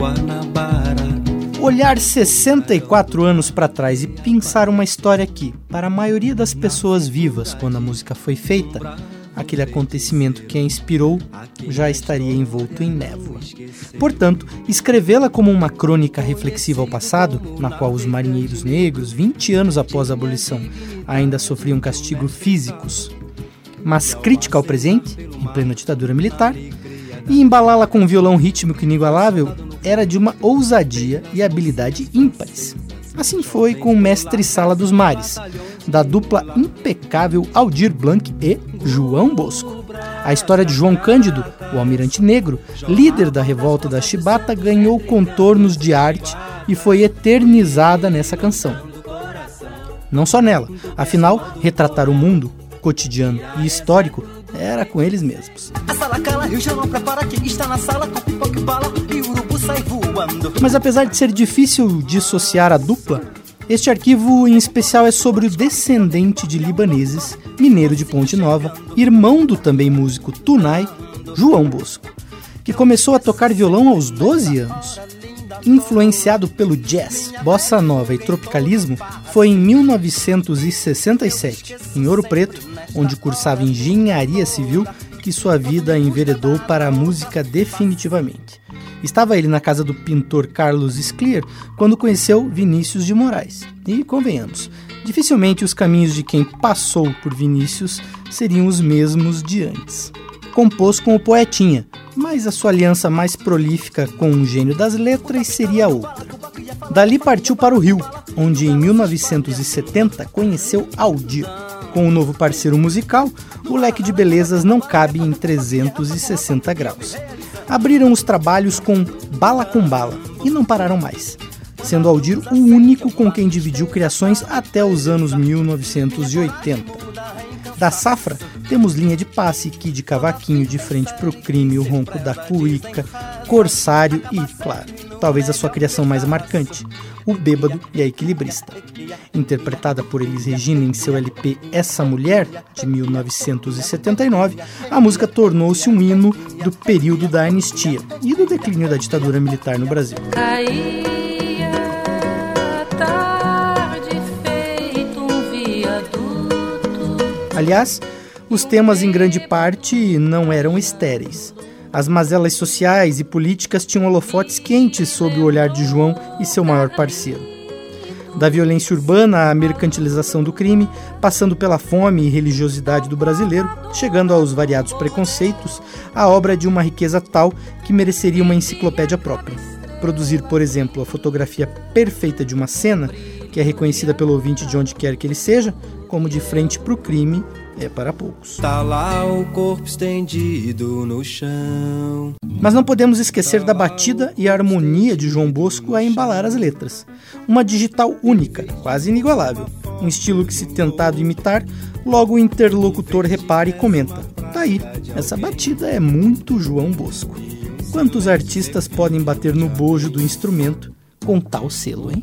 Guanabara. Olhar 64 anos para trás e pensar uma história que, para a maioria das pessoas vivas quando a música foi feita, aquele acontecimento que a inspirou já estaria envolto em névoa. Portanto, escrevê-la como uma crônica reflexiva ao passado, na qual os marinheiros negros, 20 anos após a abolição, ainda sofriam castigos físicos, mas crítica ao presente, em plena ditadura militar, e embalá-la com um violão rítmico inigualável era de uma ousadia e habilidade ímpares. Assim foi com o mestre Sala dos Mares, da dupla impecável Aldir Blanc e João Bosco. A história de João Cândido, o almirante negro, líder da revolta da Chibata, ganhou contornos de arte e foi eternizada nessa canção. Não só nela, afinal, retratar o mundo, cotidiano e histórico era com eles mesmos. Mas apesar de ser difícil dissociar a dupla, este arquivo em especial é sobre o descendente de libaneses, mineiro de Ponte Nova, irmão do também músico Tunai, João Bosco, que começou a tocar violão aos 12 anos. Influenciado pelo jazz, bossa nova e tropicalismo, foi em 1967, em Ouro Preto, onde cursava engenharia civil, que sua vida enveredou para a música definitivamente. Estava ele na casa do pintor Carlos Sclier quando conheceu Vinícius de Moraes. E convenhamos, dificilmente os caminhos de quem passou por Vinícius seriam os mesmos de antes. Compôs com o Poetinha, mas a sua aliança mais prolífica com o gênio das letras seria outra. Dali partiu para o Rio, onde em 1970 conheceu Aldir. Com o novo parceiro musical, o leque de belezas não cabe em 360 graus abriram os trabalhos com Bala com Bala e não pararam mais, sendo Aldir o único com quem dividiu criações até os anos 1980. Da safra, temos linha de passe, de cavaquinho de frente pro crime, o ronco da cuíca, corsário e, claro, talvez a sua criação mais marcante, o Bêbado e a Equilibrista. Interpretada por Elis Regina em seu LP Essa Mulher, de 1979, a música tornou-se um hino do período da anistia e do declínio da ditadura militar no Brasil. Aliás, os temas em grande parte não eram estéreis. As mazelas sociais e políticas tinham holofotes quentes sob o olhar de João e seu maior parceiro. Da violência urbana à mercantilização do crime, passando pela fome e religiosidade do brasileiro, chegando aos variados preconceitos, a obra de uma riqueza tal que mereceria uma enciclopédia própria. Produzir, por exemplo, a fotografia perfeita de uma cena, que é reconhecida pelo ouvinte de onde quer que ele seja, como de frente para o crime é para poucos. Tá lá o corpo estendido no chão. Mas não podemos esquecer da batida e harmonia de João Bosco a embalar as letras. Uma digital única, quase inigualável. Um estilo que, se tentado imitar, logo o interlocutor repara e comenta: tá aí, essa batida é muito João Bosco. Quantos artistas podem bater no bojo do instrumento com tal selo, hein?